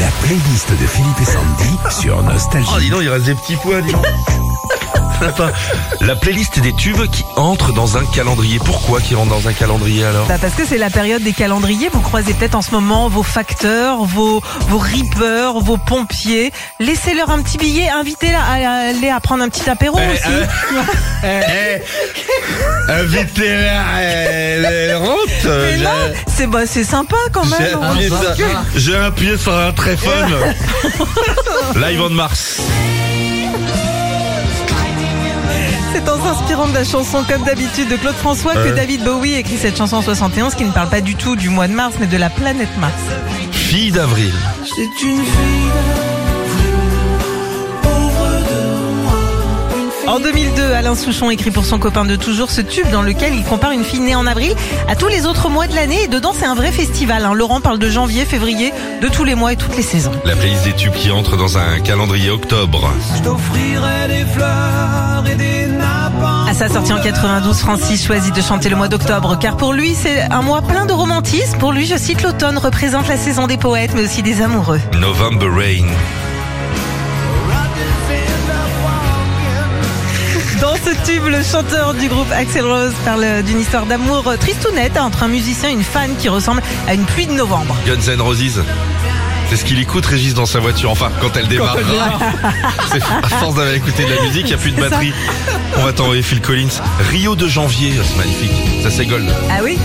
La playlist de Philippe et Sandy sur Nostalgie. Oh, dis donc, il reste des petits pois, dis donc. Sympa. La playlist des tubes qui entrent dans un calendrier. Pourquoi qui rentrent dans un calendrier alors Bah parce que c'est la période des calendriers. Vous croisez peut-être en ce moment vos facteurs, vos vos rippers, vos pompiers. Laissez-leur un petit billet, invitez-les à aller à prendre un petit apéro aussi. Invitez elle rentre. Mais non, c'est bah c'est sympa quand J'ai même. appuyé, sur- j'ai appuyé sur un téléphone. Live on Mars. C'est en s'inspirant de la chanson comme d'habitude de Claude François que. David Bowie écrit cette chanson en 71 qui ne parle pas du tout du mois de mars mais de la planète Mars. Fille d'avril. En 2002, Alain Souchon écrit pour son copain de toujours ce tube dans lequel il compare une fille née en avril à tous les autres mois de l'année et dedans c'est un vrai festival. hein. Laurent parle de janvier, février, de tous les mois et toutes les saisons. La playlist des tubes qui entrent dans un calendrier octobre. À sa sortie en 92, Francis choisit de chanter le mois d'octobre car pour lui c'est un mois plein de romantisme. Pour lui, je cite, l'automne représente la saison des poètes mais aussi des amoureux. November Rain. Dans ce tube, le chanteur du groupe Axel Rose parle d'une histoire d'amour tristounette entre un musicien et une fan qui ressemble à une pluie de novembre. Guns N' Roses. C'est ce qu'il écoute Régis dans sa voiture. Enfin, quand elle démarre. C'est à force d'avoir écouté de la musique, il n'y a plus de ça. batterie. On va t'envoyer Phil Collins. Rio de janvier, c'est magnifique. Ça c'est gold. Ah oui?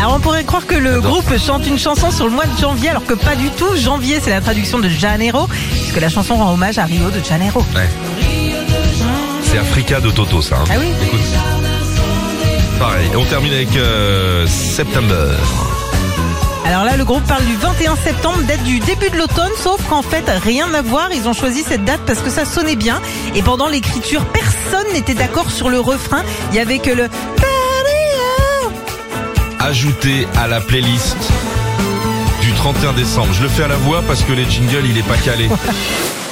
Alors on pourrait croire que le groupe chante une chanson sur le mois de janvier alors que pas du tout. Janvier c'est la traduction de Janeiro puisque la chanson rend hommage à Rio de Janeiro. Ouais. De Toto ça. hein. Ah oui Écoute. Pareil. On termine avec euh, September. Alors là le groupe parle du 21 septembre, date du début de l'automne sauf qu'en fait rien à voir. Ils ont choisi cette date parce que ça sonnait bien et pendant l'écriture personne n'était d'accord sur le refrain. Il y avait que le Ajouté à la playlist du 31 décembre. Je le fais à la voix parce que les jingles, il est pas calé.